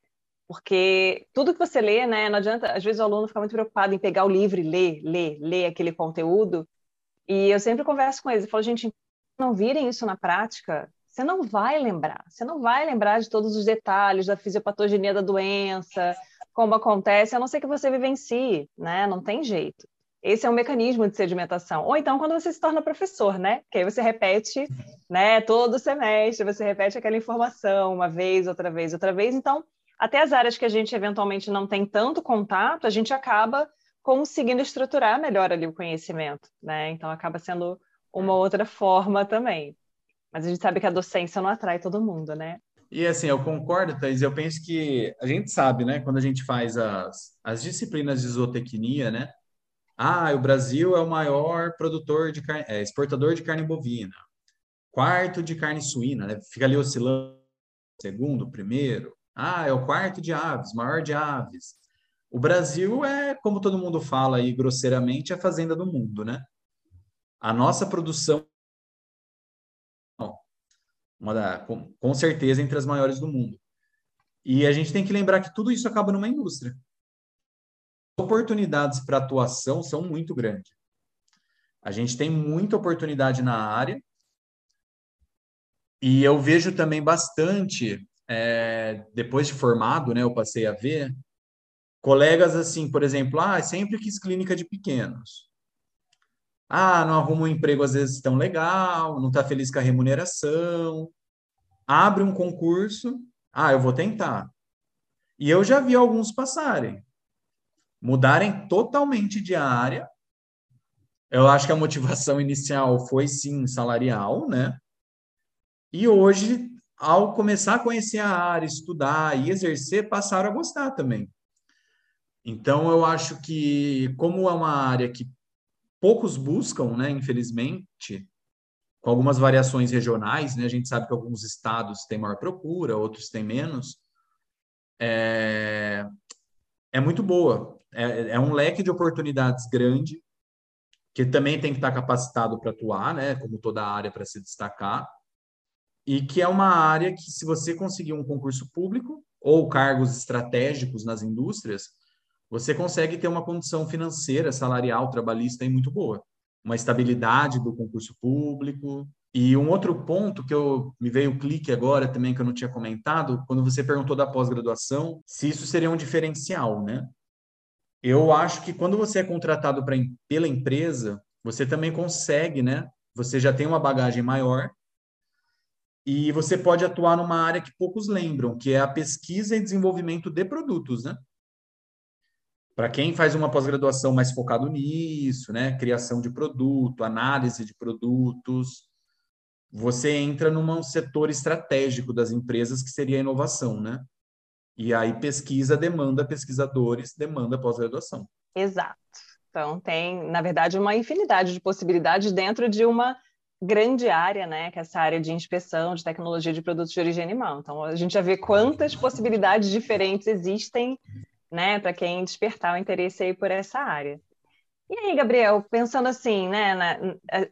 Porque tudo que você lê, né? Não adianta, às vezes o aluno fica muito preocupado em pegar o livro e ler, ler, ler aquele conteúdo. E eu sempre converso com eles e falo, gente, não virem isso na prática, você não vai lembrar. Você não vai lembrar de todos os detalhes da fisiopatogenia da doença, como acontece, a não ser que você vivencie, né? Não tem jeito. Esse é um mecanismo de sedimentação. Ou então quando você se torna professor, né? Que aí você repete, né? Todo semestre você repete aquela informação uma vez, outra vez, outra vez. Então, até as áreas que a gente eventualmente não tem tanto contato, a gente acaba conseguindo estruturar melhor ali o conhecimento, né? Então acaba sendo uma outra forma também. Mas a gente sabe que a docência não atrai todo mundo, né? E assim, eu concordo, Thais, eu penso que a gente sabe, né, quando a gente faz as, as disciplinas de zootecnia, né? Ah, o Brasil é o maior produtor de carne, é, exportador de carne bovina, quarto de carne suína, né? Fica ali oscilando segundo, primeiro. Ah, é o quarto de aves, maior de aves. O Brasil é, como todo mundo fala aí grosseiramente, a fazenda do mundo, né? A nossa produção uma da, com, com certeza entre as maiores do mundo. E a gente tem que lembrar que tudo isso acaba numa indústria. Oportunidades para atuação são muito grandes. A gente tem muita oportunidade na área. E eu vejo também bastante, é, depois de formado, né, eu passei a ver, colegas assim, por exemplo, ah, sempre quis clínica de pequenos. Ah, não arruma um emprego às vezes tão legal, não está feliz com a remuneração. Abre um concurso, ah, eu vou tentar. E eu já vi alguns passarem, mudarem totalmente de área. Eu acho que a motivação inicial foi sim salarial, né? E hoje, ao começar a conhecer a área, estudar e exercer, passaram a gostar também. Então, eu acho que, como é uma área que poucos buscam, né, infelizmente, com algumas variações regionais, né, a gente sabe que alguns estados têm maior procura, outros têm menos, é, é muito boa. É, é um leque de oportunidades grande, que também tem que estar capacitado para atuar, né, como toda área para se destacar, e que é uma área que, se você conseguir um concurso público ou cargos estratégicos nas indústrias, você consegue ter uma condição financeira, salarial, trabalhista aí muito boa. Uma estabilidade do concurso público. E um outro ponto que eu me veio o clique agora também que eu não tinha comentado, quando você perguntou da pós-graduação, se isso seria um diferencial, né? Eu acho que quando você é contratado pra, pela empresa, você também consegue, né? Você já tem uma bagagem maior e você pode atuar numa área que poucos lembram, que é a pesquisa e desenvolvimento de produtos, né? Para quem faz uma pós-graduação mais focado nisso, né, criação de produto, análise de produtos, você entra num setor estratégico das empresas que seria a inovação, né? E aí pesquisa demanda pesquisadores, demanda pós-graduação. Exato. Então tem, na verdade, uma infinidade de possibilidades dentro de uma grande área, né, que é essa área de inspeção de tecnologia de produtos de origem animal. Então a gente já vê quantas possibilidades diferentes existem né, para quem despertar o interesse aí por essa área. E aí, Gabriel, pensando assim, né, na,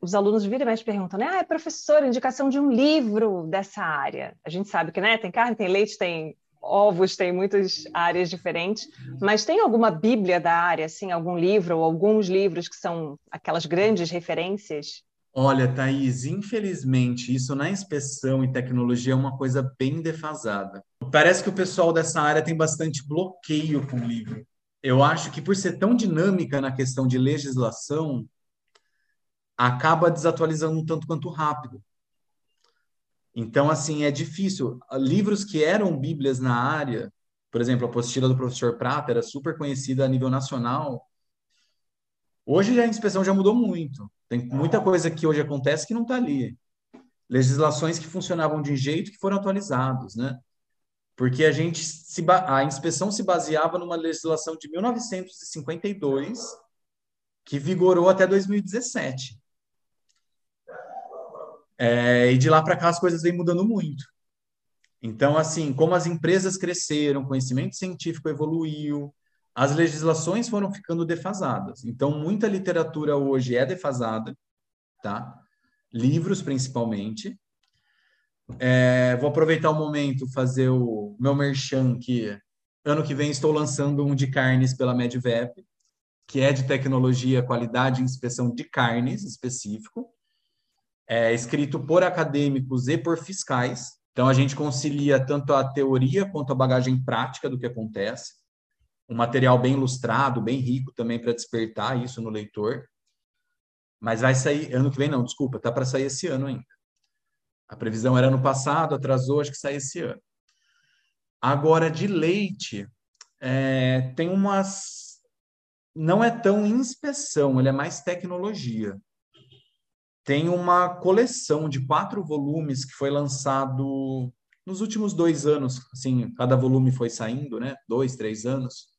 os alunos viram e mais perguntam, né, ah, é professor, indicação de um livro dessa área. A gente sabe que, né, tem carne, tem leite, tem ovos, tem muitas áreas diferentes, mas tem alguma bíblia da área, assim, algum livro ou alguns livros que são aquelas grandes referências? Olha, Thaís, infelizmente, isso na inspeção e tecnologia é uma coisa bem defasada. Parece que o pessoal dessa área tem bastante bloqueio com o livro. Eu acho que por ser tão dinâmica na questão de legislação, acaba desatualizando um tanto quanto rápido. Então, assim, é difícil. Livros que eram bíblias na área, por exemplo, a apostila do professor Prata era super conhecida a nível nacional. Hoje a inspeção já mudou muito. Tem muita coisa que hoje acontece que não está ali. Legislações que funcionavam de um jeito que foram atualizados, né? Porque a gente se a inspeção se baseava numa legislação de 1952 que vigorou até 2017. É, e de lá para cá as coisas vêm mudando muito. Então, assim, como as empresas cresceram, o conhecimento científico evoluiu, as legislações foram ficando defasadas. Então, muita literatura hoje é defasada, tá? Livros, principalmente. É, vou aproveitar o momento, fazer o meu merchan, que ano que vem estou lançando um de carnes pela MedVep, que é de tecnologia, qualidade e inspeção de carnes específico, é escrito por acadêmicos e por fiscais. Então, a gente concilia tanto a teoria quanto a bagagem prática do que acontece um material bem ilustrado, bem rico também para despertar isso no leitor. Mas vai sair ano que vem, não, desculpa, tá para sair esse ano ainda. A previsão era ano passado, atrasou, acho que sai esse ano. Agora, de leite, é, tem umas. Não é tão inspeção, ele é mais tecnologia. Tem uma coleção de quatro volumes que foi lançado nos últimos dois anos, assim, cada volume foi saindo, né? Dois, três anos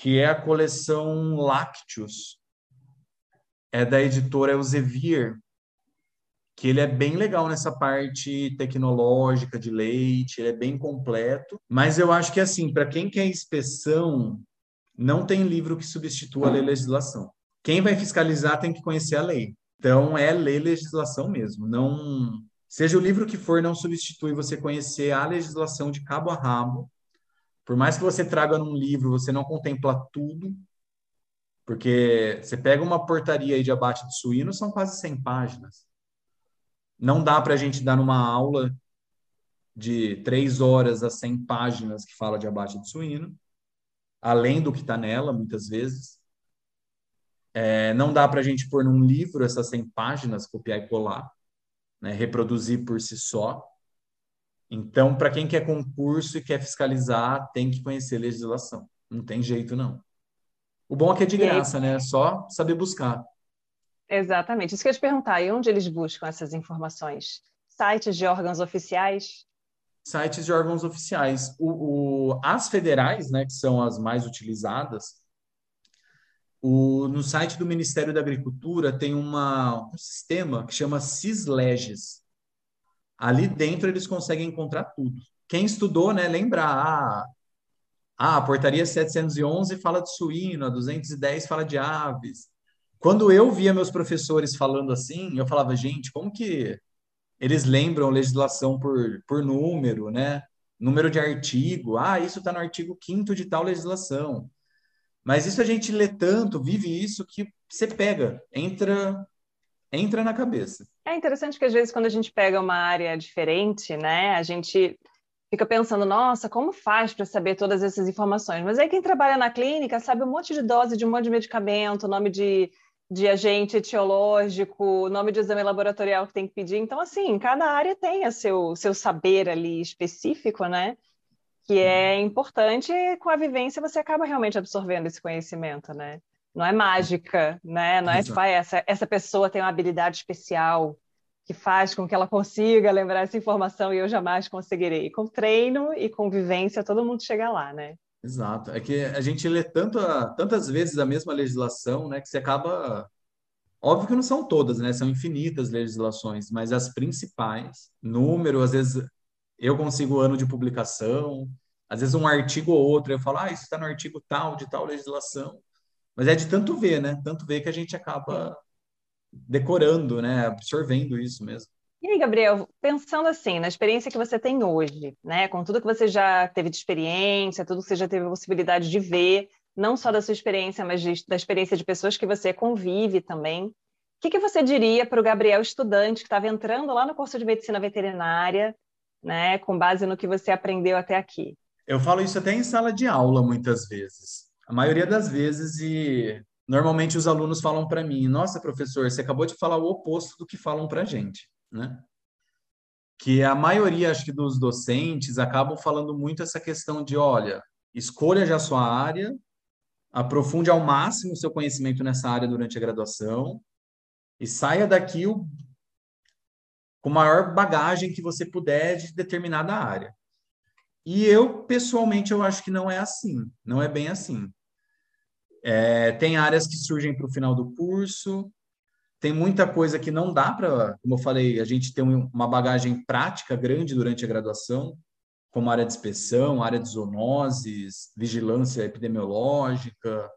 que é a coleção Lácteos, é da editora Elsevier, que ele é bem legal nessa parte tecnológica de leite, ele é bem completo, mas eu acho que assim, para quem quer inspeção, não tem livro que substitua a legislação. Quem vai fiscalizar tem que conhecer a lei. Então é ler legislação mesmo, não seja o livro que for, não substitui você conhecer a legislação de cabo a rabo por mais que você traga num livro, você não contempla tudo, porque você pega uma portaria aí de abate de suíno, são quase 100 páginas. Não dá para a gente dar numa aula de três horas a 100 páginas que fala de abate de suíno, além do que está nela, muitas vezes. É, não dá para a gente pôr num livro essas 100 páginas, copiar e colar, né, reproduzir por si só. Então, para quem quer concurso e quer fiscalizar, tem que conhecer legislação. Não tem jeito, não. O bom é que é de graça, né? É só saber buscar. Exatamente. Isso que eu ia te perguntar. E onde eles buscam essas informações? Sites de órgãos oficiais? Sites de órgãos oficiais. O, o, as federais, né, que são as mais utilizadas, o, no site do Ministério da Agricultura tem uma, um sistema que chama CISLEGES ali dentro eles conseguem encontrar tudo. Quem estudou, né, lembra, ah, ah, a portaria 711 fala de suíno, a 210 fala de aves. Quando eu via meus professores falando assim, eu falava, gente, como que eles lembram legislação por, por número, né? Número de artigo. Ah, isso está no artigo 5 de tal legislação. Mas isso a gente lê tanto, vive isso, que você pega, entra entra na cabeça. É interessante que às vezes quando a gente pega uma área diferente, né, a gente fica pensando, nossa, como faz para saber todas essas informações? Mas aí quem trabalha na clínica sabe um monte de dose de um monte de medicamento, nome de, de agente etiológico, nome de exame laboratorial que tem que pedir. Então, assim, cada área tem o seu, seu saber ali específico, né? Que é importante e com a vivência você acaba realmente absorvendo esse conhecimento, né? Não é mágica, né? Não é tipo, essa, essa pessoa tem uma habilidade especial que faz com que ela consiga lembrar essa informação e eu jamais conseguirei. Com treino e convivência, todo mundo chega lá, né? Exato. É que a gente lê tanto a, tantas vezes a mesma legislação, né, que você acaba. Óbvio que não são todas, né? São infinitas legislações, mas as principais, número, às vezes eu consigo ano de publicação, às vezes um artigo ou outro, eu falo, ah, isso está no artigo tal, de tal legislação. Mas é de tanto ver, né? Tanto ver que a gente acaba decorando, né? Absorvendo isso mesmo. E aí, Gabriel, pensando assim, na experiência que você tem hoje, né? Com tudo que você já teve de experiência, tudo que você já teve a possibilidade de ver, não só da sua experiência, mas de, da experiência de pessoas que você convive também. O que, que você diria para o Gabriel, estudante, que estava entrando lá no curso de medicina veterinária, né? Com base no que você aprendeu até aqui? Eu falo isso até em sala de aula, muitas vezes. A maioria das vezes, e normalmente os alunos falam para mim: Nossa, professor, você acabou de falar o oposto do que falam para a gente, né? Que a maioria, acho que, dos docentes acabam falando muito essa questão de: olha, escolha já a sua área, aprofunde ao máximo o seu conhecimento nessa área durante a graduação e saia daqui o, com maior bagagem que você puder de determinada área. E eu, pessoalmente, eu acho que não é assim, não é bem assim. É, tem áreas que surgem para o final do curso, tem muita coisa que não dá para, como eu falei, a gente tem uma bagagem prática grande durante a graduação. como área de inspeção, área de zoonoses, vigilância epidemiológica,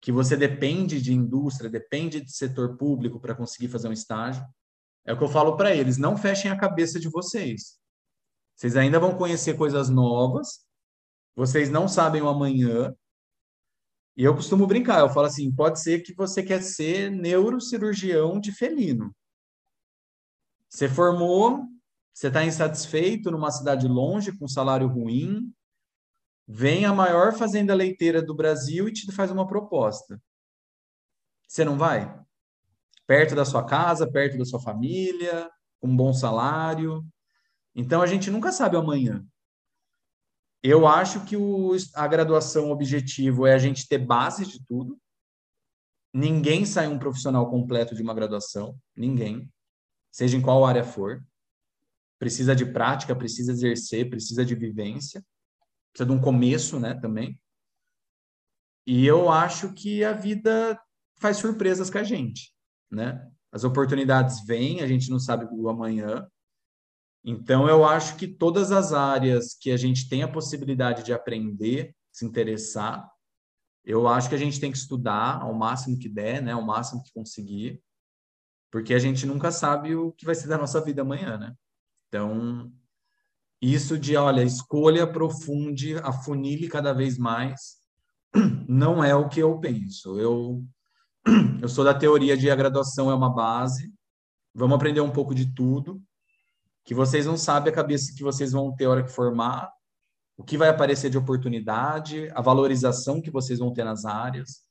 que você depende de indústria, depende de setor público para conseguir fazer um estágio. É o que eu falo para eles, não fechem a cabeça de vocês. Vocês ainda vão conhecer coisas novas, vocês não sabem o amanhã. E eu costumo brincar, eu falo assim, pode ser que você quer ser neurocirurgião de felino. Você formou, você está insatisfeito numa cidade longe, com salário ruim, vem a maior fazenda leiteira do Brasil e te faz uma proposta. Você não vai? Perto da sua casa, perto da sua família, com um bom salário. Então a gente nunca sabe amanhã. Eu acho que o, a graduação objetivo é a gente ter base de tudo. Ninguém sai um profissional completo de uma graduação, ninguém, seja em qual área for. Precisa de prática, precisa exercer, precisa de vivência precisa de um começo, né, também. E eu acho que a vida faz surpresas com a gente, né? As oportunidades vêm, a gente não sabe o amanhã. Então, eu acho que todas as áreas que a gente tem a possibilidade de aprender, se interessar, eu acho que a gente tem que estudar ao máximo que der, né? Ao máximo que conseguir, porque a gente nunca sabe o que vai ser da nossa vida amanhã, né? Então, isso de, olha, escolha, aprofunde, afunile cada vez mais, não é o que eu penso. Eu, eu sou da teoria de a graduação é uma base, vamos aprender um pouco de tudo, que vocês não sabem a cabeça que vocês vão ter a hora que formar, o que vai aparecer de oportunidade, a valorização que vocês vão ter nas áreas.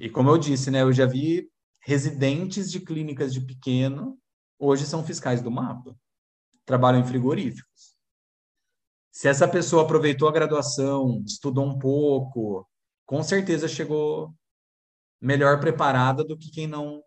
E como eu disse, né, eu já vi residentes de clínicas de pequeno, hoje são fiscais do mapa trabalham em frigoríficos. Se essa pessoa aproveitou a graduação, estudou um pouco, com certeza chegou melhor preparada do que quem não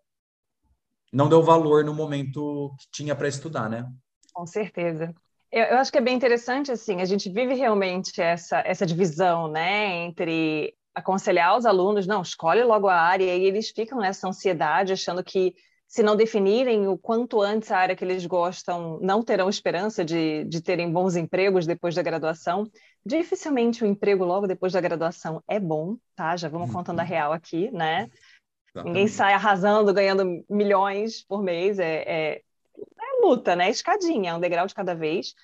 não deu valor no momento que tinha para estudar, né? Com certeza. Eu, eu, acho que é bem interessante, assim, a gente vive realmente essa, essa divisão, né, entre aconselhar os alunos, não, escolhe logo a área, e eles ficam nessa ansiedade, achando que se não definirem o quanto antes a área que eles gostam, não terão esperança de, de terem bons empregos depois da graduação. Dificilmente o emprego logo depois da graduação é bom, tá? Já vamos contando a uhum. real aqui, né? Exatamente. Ninguém sai arrasando, ganhando milhões por mês. É, é, é luta, né? Escadinha, é um degrau de cada vez.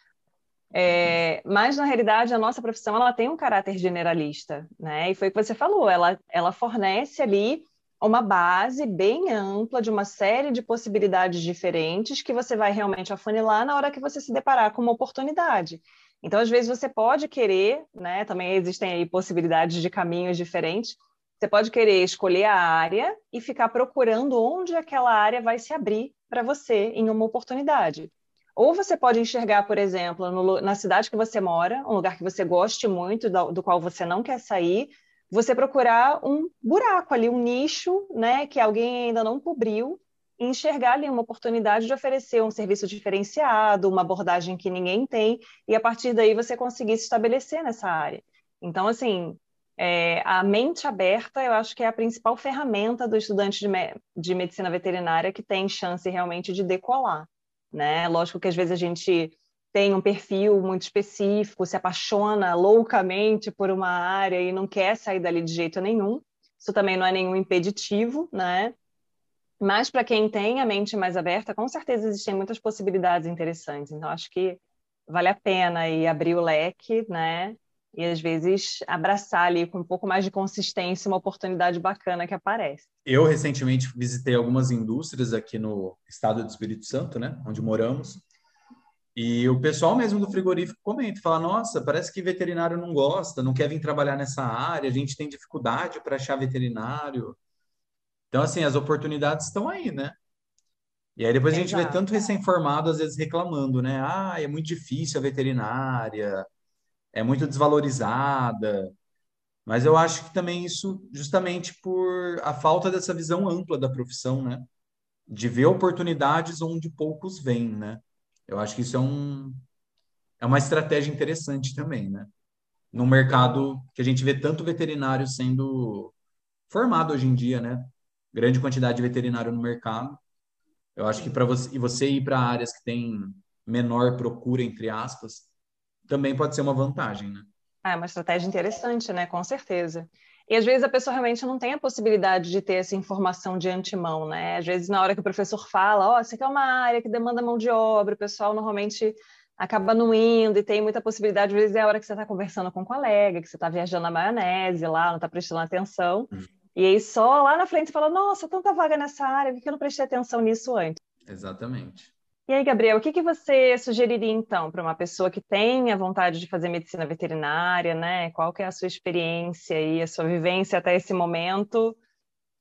É, mas na realidade a nossa profissão ela tem um caráter generalista, né? E foi o que você falou, ela, ela fornece ali uma base bem ampla de uma série de possibilidades diferentes que você vai realmente afunilar na hora que você se deparar com uma oportunidade. Então, às vezes, você pode querer, né? Também existem aí possibilidades de caminhos diferentes. Você pode querer escolher a área e ficar procurando onde aquela área vai se abrir para você em uma oportunidade. Ou você pode enxergar, por exemplo, no, na cidade que você mora, um lugar que você goste muito, do, do qual você não quer sair, você procurar um buraco ali, um nicho, né, que alguém ainda não cobriu, e enxergar ali uma oportunidade de oferecer um serviço diferenciado, uma abordagem que ninguém tem, e a partir daí você conseguir se estabelecer nessa área. Então, assim, é, a mente aberta, eu acho que é a principal ferramenta do estudante de, me de medicina veterinária que tem chance realmente de decolar, né? Lógico que às vezes a gente tem um perfil muito específico, se apaixona loucamente por uma área e não quer sair dali de jeito nenhum. Isso também não é nenhum impeditivo, né? Mas para quem tem a mente mais aberta, com certeza existem muitas possibilidades interessantes. Então acho que vale a pena aí abrir o leque, né? E às vezes abraçar ali com um pouco mais de consistência uma oportunidade bacana que aparece. Eu recentemente visitei algumas indústrias aqui no estado do Espírito Santo, né, onde moramos. E o pessoal mesmo do frigorífico comenta, fala: nossa, parece que veterinário não gosta, não quer vir trabalhar nessa área, a gente tem dificuldade para achar veterinário. Então, assim, as oportunidades estão aí, né? E aí depois a gente vê tanto recém-formado, às vezes, reclamando, né? Ah, é muito difícil a veterinária, é muito desvalorizada. Mas eu acho que também isso, justamente por a falta dessa visão ampla da profissão, né? De ver oportunidades onde poucos vêm, né? Eu acho que isso é, um, é uma estratégia interessante também, né? No mercado que a gente vê tanto veterinário sendo formado hoje em dia, né? Grande quantidade de veterinário no mercado. Eu acho que para você, e você ir para áreas que têm menor procura, entre aspas, também pode ser uma vantagem, né? Ah, é uma estratégia interessante, né? Com certeza. E às vezes a pessoa realmente não tem a possibilidade de ter essa informação de antemão, né? Às vezes, na hora que o professor fala, ó, oh, isso aqui é uma área que demanda mão de obra, o pessoal normalmente acaba não indo e tem muita possibilidade, às vezes é a hora que você está conversando com um colega, que você está viajando na maionese lá, não está prestando atenção. Uhum. E aí só lá na frente você fala, nossa, tanta vaga nessa área, por que eu não prestei atenção nisso antes? Exatamente. E aí, Gabriel, o que, que você sugeriria então para uma pessoa que tem a vontade de fazer medicina veterinária, né? Qual que é a sua experiência e a sua vivência até esse momento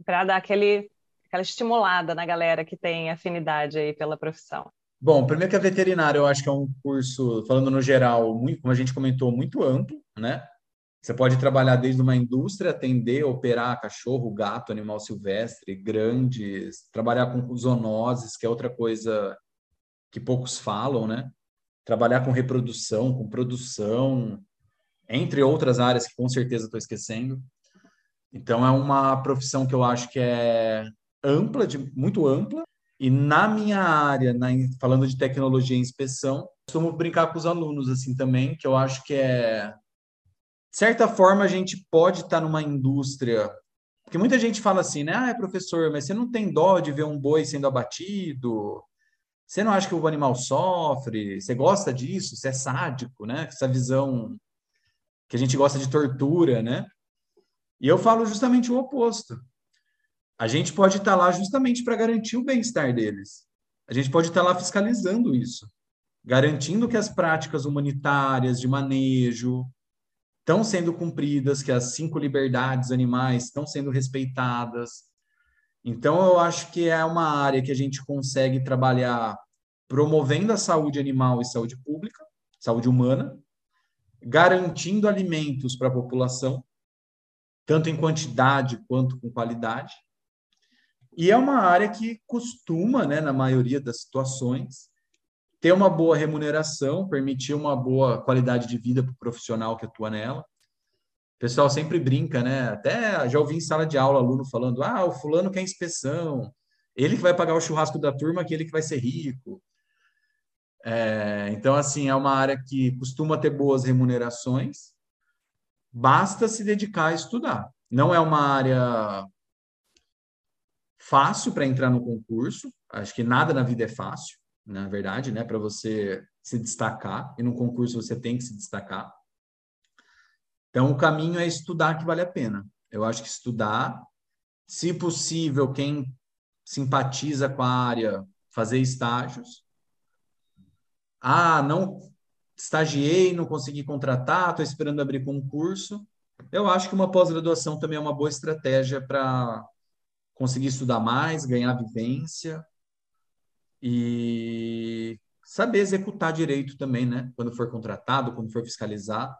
para dar aquele, aquela estimulada na galera que tem afinidade aí pela profissão? Bom, primeiro que a veterinária eu acho que é um curso, falando no geral, muito, como a gente comentou, muito amplo, né? Você pode trabalhar desde uma indústria, atender, operar cachorro, gato, animal silvestre, grandes, trabalhar com zoonoses, que é outra coisa que poucos falam, né? Trabalhar com reprodução, com produção, entre outras áreas que com certeza estou esquecendo. Então é uma profissão que eu acho que é ampla, de, muito ampla. E na minha área, na, falando de tecnologia e inspeção, costumo brincar com os alunos assim também, que eu acho que é de certa forma a gente pode estar numa indústria porque muita gente fala assim, né? Ah, professor, mas você não tem dó de ver um boi sendo abatido? Você não acha que o animal sofre? Você gosta disso? Você é sádico, né? Essa visão que a gente gosta de tortura, né? E eu falo justamente o oposto. A gente pode estar lá justamente para garantir o bem-estar deles. A gente pode estar lá fiscalizando isso, garantindo que as práticas humanitárias de manejo estão sendo cumpridas, que as cinco liberdades animais estão sendo respeitadas, então, eu acho que é uma área que a gente consegue trabalhar promovendo a saúde animal e saúde pública, saúde humana, garantindo alimentos para a população, tanto em quantidade quanto com qualidade. E é uma área que costuma, né, na maioria das situações, ter uma boa remuneração, permitir uma boa qualidade de vida para o profissional que atua nela pessoal sempre brinca, né? Até já ouvi em sala de aula aluno falando: ah, o fulano quer inspeção, ele que vai pagar o churrasco da turma, que ele que vai ser rico. É, então, assim, é uma área que costuma ter boas remunerações, basta se dedicar a estudar. Não é uma área fácil para entrar no concurso, acho que nada na vida é fácil, na verdade, né? Para você se destacar, e no concurso você tem que se destacar. Então, o caminho é estudar que vale a pena. Eu acho que estudar, se possível, quem simpatiza com a área, fazer estágios. Ah, não estagiei, não consegui contratar, estou esperando abrir concurso. Eu acho que uma pós-graduação também é uma boa estratégia para conseguir estudar mais, ganhar vivência e saber executar direito também, né? Quando for contratado, quando for fiscalizar.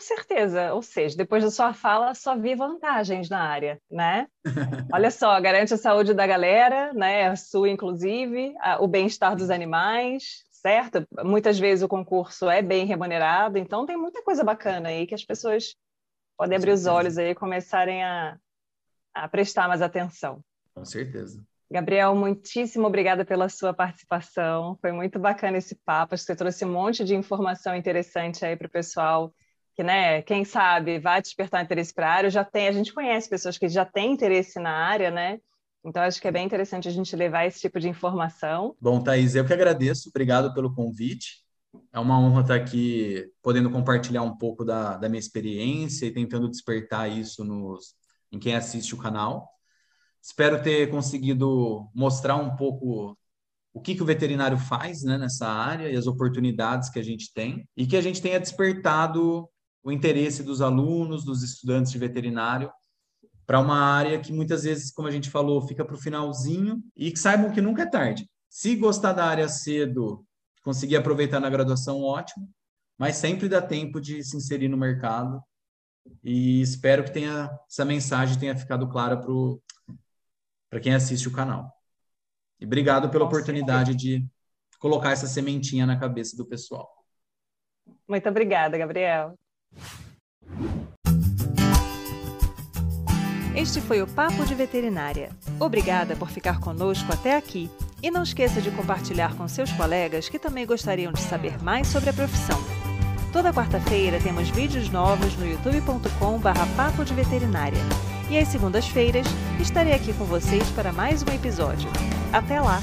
Com certeza, ou seja, depois da sua fala, só vi vantagens na área, né? Olha só, garante a saúde da galera, né? A sua, inclusive, a, o bem-estar dos animais, certo? Muitas vezes o concurso é bem remunerado, então tem muita coisa bacana aí que as pessoas podem abrir os olhos aí e começarem a, a prestar mais atenção. Com certeza. Gabriel, muitíssimo obrigada pela sua participação. Foi muito bacana esse papo. Acho que você trouxe um monte de informação interessante aí para o pessoal que, né, quem sabe vai despertar interesse para a área. Já tem, a gente conhece pessoas que já têm interesse na área, né? Então acho que é bem interessante a gente levar esse tipo de informação. Bom, Thaís, eu que agradeço. Obrigado pelo convite. É uma honra estar aqui podendo compartilhar um pouco da, da minha experiência e tentando despertar isso nos, em quem assiste o canal. Espero ter conseguido mostrar um pouco o que, que o veterinário faz né, nessa área e as oportunidades que a gente tem, e que a gente tenha despertado o interesse dos alunos, dos estudantes de veterinário, para uma área que muitas vezes, como a gente falou, fica para o finalzinho e que saibam que nunca é tarde. Se gostar da área cedo, conseguir aproveitar na graduação, ótimo, mas sempre dá tempo de se inserir no mercado e espero que tenha essa mensagem tenha ficado clara para quem assiste o canal. E obrigado pela oportunidade de colocar essa sementinha na cabeça do pessoal. Muito obrigada, Gabriel. Este foi o Papo de Veterinária. Obrigada por ficar conosco até aqui. E não esqueça de compartilhar com seus colegas que também gostariam de saber mais sobre a profissão. Toda quarta-feira temos vídeos novos no youtube.com/barra Papo de Veterinária. E às segundas-feiras estarei aqui com vocês para mais um episódio. Até lá!